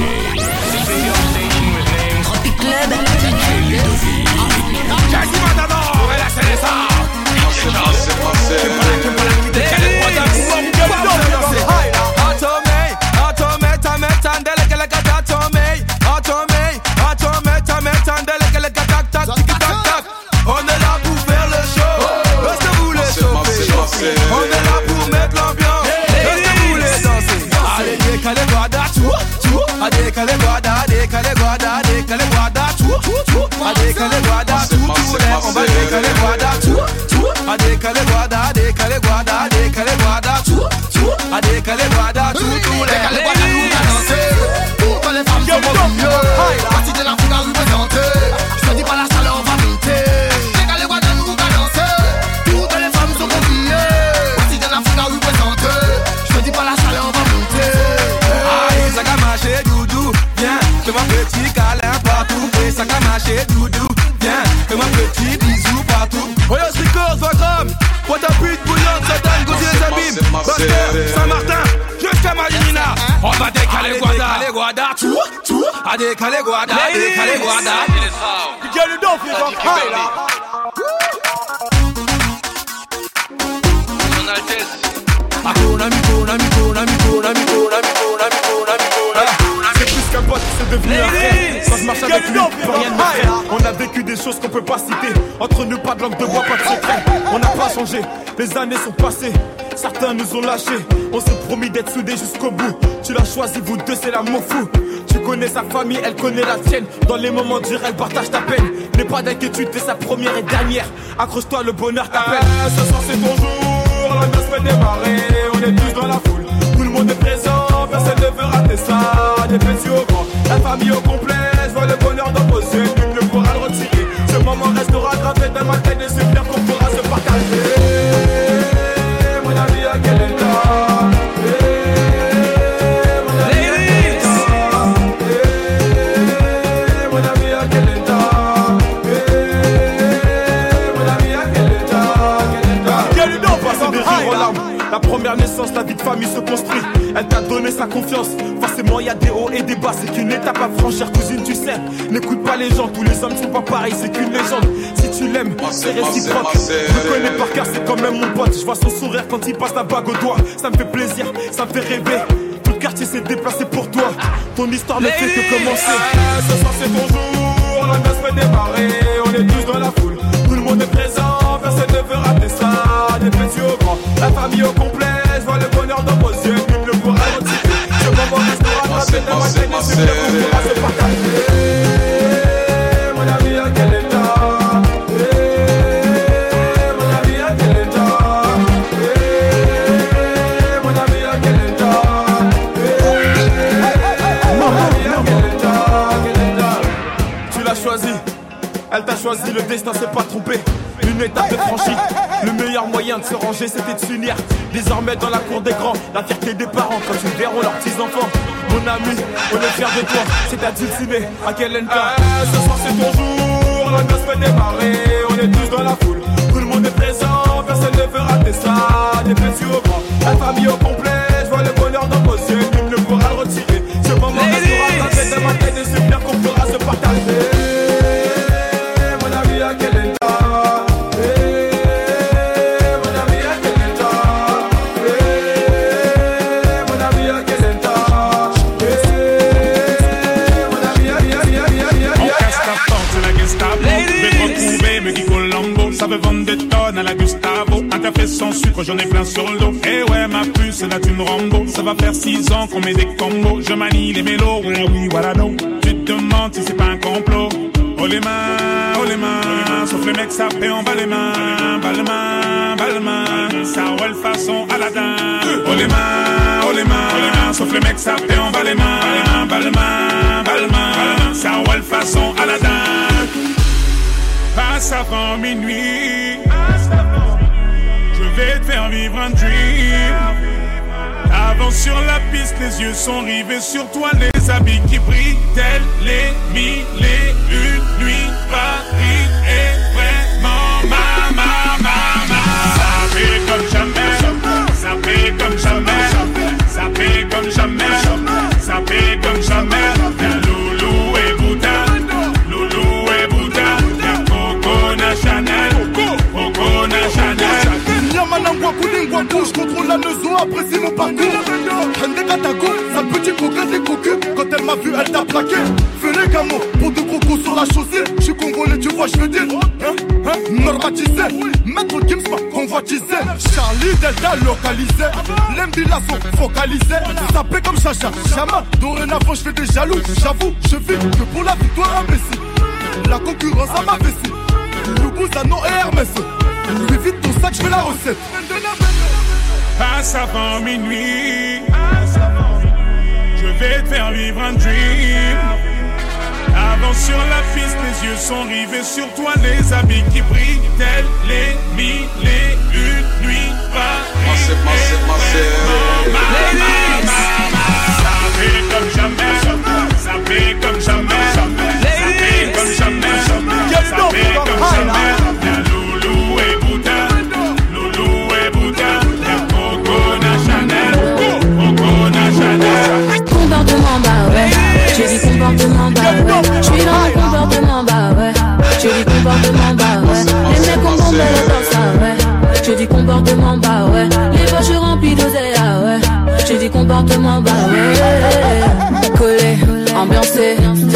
DJ. Ade kale guada, ade kale guada, ade kale guada, tout, tout, tout. Ade kale guada, tout, tout. Là, on va ade kale guada, tout, tout. Ade kale guada, ade kale guada, ade kale guada, tout, tout. Ade kale guada. two, two. I did Kale Guada, I did Kale Guada. You get it off, you don't hide. Son Altesse. Akona, Mikona, Mikona, C'est plus qu'un pote, c'est devenu un frère. Quand je marche avec lui, peux rien me faire. On a vécu des choses qu'on peut pas citer. Entre nous, pas de langue de bois, pas de secret. On n'a pas changé, les années sont passées. Certains nous ont lâchés. On s'est promis d'être soudés jusqu'au bout. Tu l'as choisi, vous deux, c'est l'amour fou. Tu connais sa famille, elle connaît la tienne. Dans les moments durs, elle partage ta peine. N'aie pas d'inquiétude, t'es sa première et dernière. Accroche-toi, le bonheur t'appelle. ce soir, c'est ton jour. La noce peut démarrer. On est tous dans la foule. Tout le monde est présent. Personne ne veut rater ça. Des petits au grand. La famille au complet. Larmes la première naissance, la vie de famille se construit. Elle t'a donné sa confiance. Forcément, y a des hauts et des bas. C'est qu'une étape à franchir, cousine, tu sais. N'écoute pas les gens, tous les hommes sont pas pareils. C'est qu'une légende. Si tu l'aimes, c'est réciproque. Je connais par cœur, c'est quand même mon pote. Je vois son sourire quand il passe la bague au doigt. Ça me fait plaisir, ça me fait rêver. Tout le quartier s'est déplacé pour toi. Ton histoire ne fait que commencer. ce soir, c'est ton jour. La noce peut démarrer. Choisi, le destin s'est pas trompé. Une étape de franchie. Le meilleur moyen de se ranger, c'était de s'unir. Désormais dans la cour des grands, la fierté des parents quand ils verront leurs petits enfants. Mon ami, on est fiers de toi. C'est à Dulciné, à quel cas Ce soir c'est ton jour, la noce peut démarrer. On est tous dans la foule, Gestapo. Je retrouver, me dit Colombo. Ça veut vendre des tonnes à la Gustavo. Un café sans sucre, j'en ai plein sur le dos. Eh ouais, ma puce, là tu me Rambo. Ça va faire six ans qu'on met des combos. Je manie les mélos, oui, oui, voilà, non. Tu te demandes si c'est pas un complot. Oh les mains, oh les mains, sauf les mecs sapés en bas les mains, bas les mains, bas les mains, ça roule façon Aladdin. Oh les mains, oh les mains, sauf les mecs sapés en bas les mains, bas les mains, bas les mains, ça roule façon Aladdin. Avant minuit, je vais te faire vivre un dream. Avance sur la piste, les yeux sont rivés sur toi, les habits qui brillent, tels les mille et une nuits. Paris bouche, contrôle la nezo, apprécie mon parcours. Hende Katago, sale petit coquin des cocus. Quand elle m'a vu, elle t'a plaqué. Venez Gamo, pour de gros coups sur la chaussée. Je suis congolais, tu vois, je veux dire. Hein, hein, normatisé. Maître Gims m'a convoitisé. Charlie Delta localisé. L'embila sont focalisés. Sapé comme Chacha, Chama. Dorénavant, je fais des jaloux. J'avoue, je vis que pour la victoire imbécile. La concurrence à ma vessie. Loubouzanon et Hermès. Lui vite ton sac, je fais la recette. Passe avant minuit. Je vais te faire vivre un dream. Avant sur la piste, les yeux sont rivés sur toi, les habits qui brillent, tels les mille et une nuits. Ça fait comme jamais, ça fait comme jamais,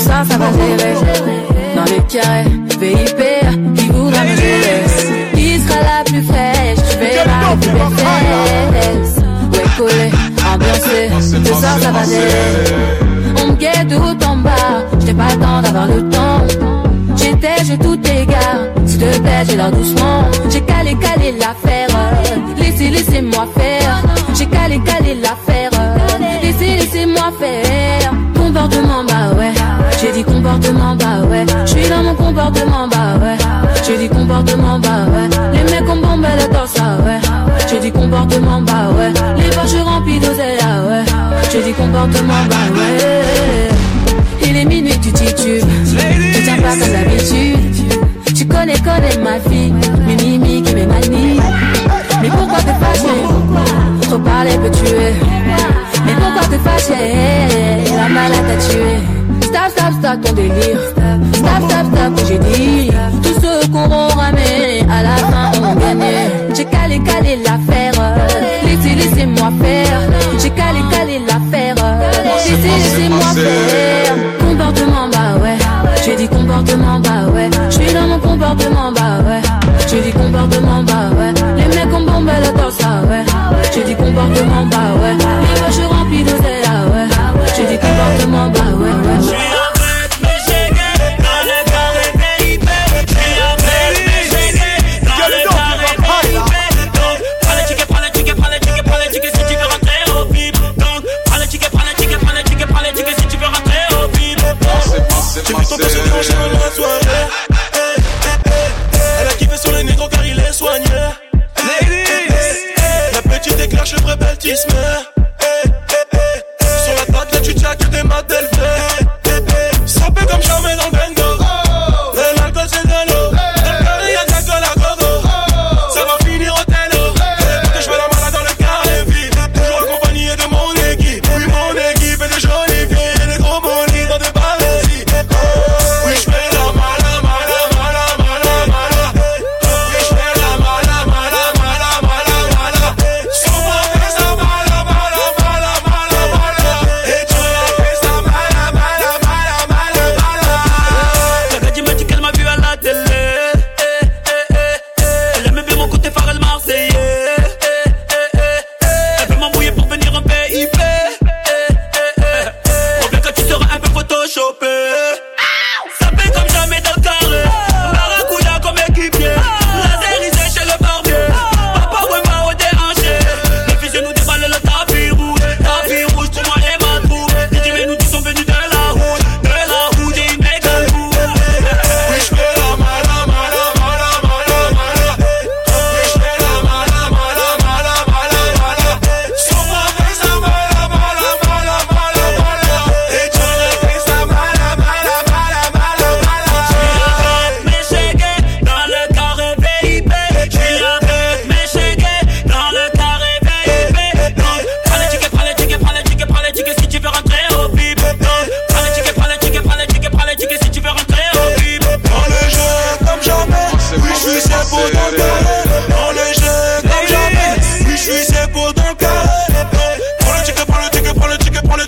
ça, ça va gérer. Dans les carrés, VIP Qui voudra me gérer Qui sera la plus fraîche Tu verras belles fesses Ouais collé, ambiancé. C'est ça, ça va gérer. On me guette tout en bas. J'ai pas le temps d'avoir le temps. J'étais, j'ai tout égard S'il te plaît, j'ai l'air doucement. J'ai calé, calé l'affaire. Laissez, laissez-moi faire J'ai dit comportement, bah ouais. J'suis dans mon comportement, bah ouais. J'ai dit comportement, bah ouais. Les mecs ont bombé le torse, ah ouais. J'ai dit comportement, bah ouais. Les poches remplies d'oseille, ah ouais. J'ai dit comportement, bah ouais. Il est minuit, tu titubes Tu tiens pas comme d'habitude. Tu connais, connais ma vie. Mes mimiques et mes manies. Mais pourquoi te fâcher? Trop parler peut tuer. Mais pourquoi te fâcher? La malade t'a tué Stop, stop, stop ton délire. Stop, stop, stop que j'ai dit Tous ceux qu'on ramé À la fin ont gagné J'ai calé, calé l'affaire. Laissez, laissez-moi faire. J'ai calé, calé l'affaire. Laissez, laissez-moi faire. Comportement, bah ouais. J'ai dit comportement, bah ouais. J'suis dans mon comportement, bah ouais. J'ai dit comportement, bah ouais. Les mecs ont bombé le torse, ah ouais. J'ai dit comportement, bah ouais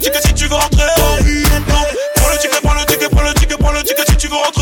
si tu veux rentrer. Prends le ticket, prends le ticket, prends le ticket, prends le ticket si tu veux rentrer.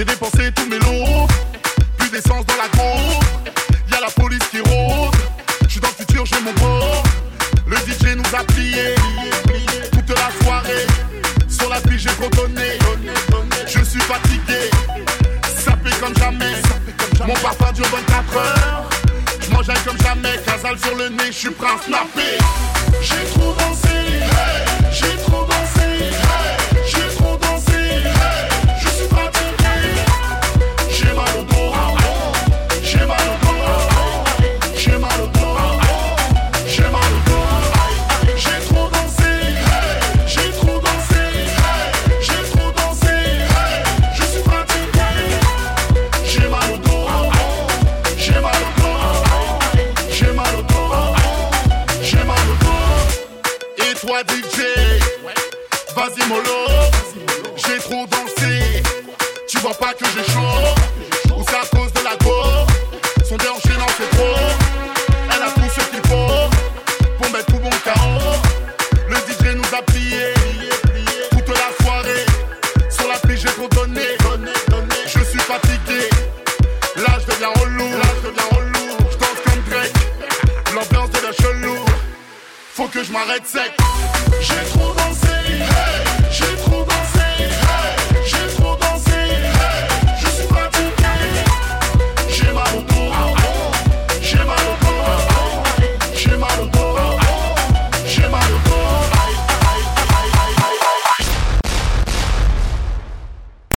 J'ai dépensé tous mes lots. Plus d'essence dans la y Y'a la police qui rôde. J'suis dans le futur, j'ai mon bord. Le DJ nous a plié toute la soirée. Sur la piste, j'ai trop donné. Je suis fatigué, sapé comme jamais. Mon parfum dure 24 heures. J'mange comme jamais, casal sur le nez, j'suis prêt à snapper. J'ai trop dansé, j'ai trop dansé, vas-y mollo, j'ai trop dansé. Tu vois pas que j'ai chaud, ou c'est à cause de la go. Son déhanché non c'est trop. Elle a tout ce qu'il faut pour mettre tout bon KO. Le DJ nous a plié toute la soirée. Sur la piste j'ai trop donné. Je suis fatigué. Là je deviens relou. Là je deviens relou. Je danse comme Drake. L'ambiance devient chelou. Faut que je m'arrête sec. J'ai trop dansé.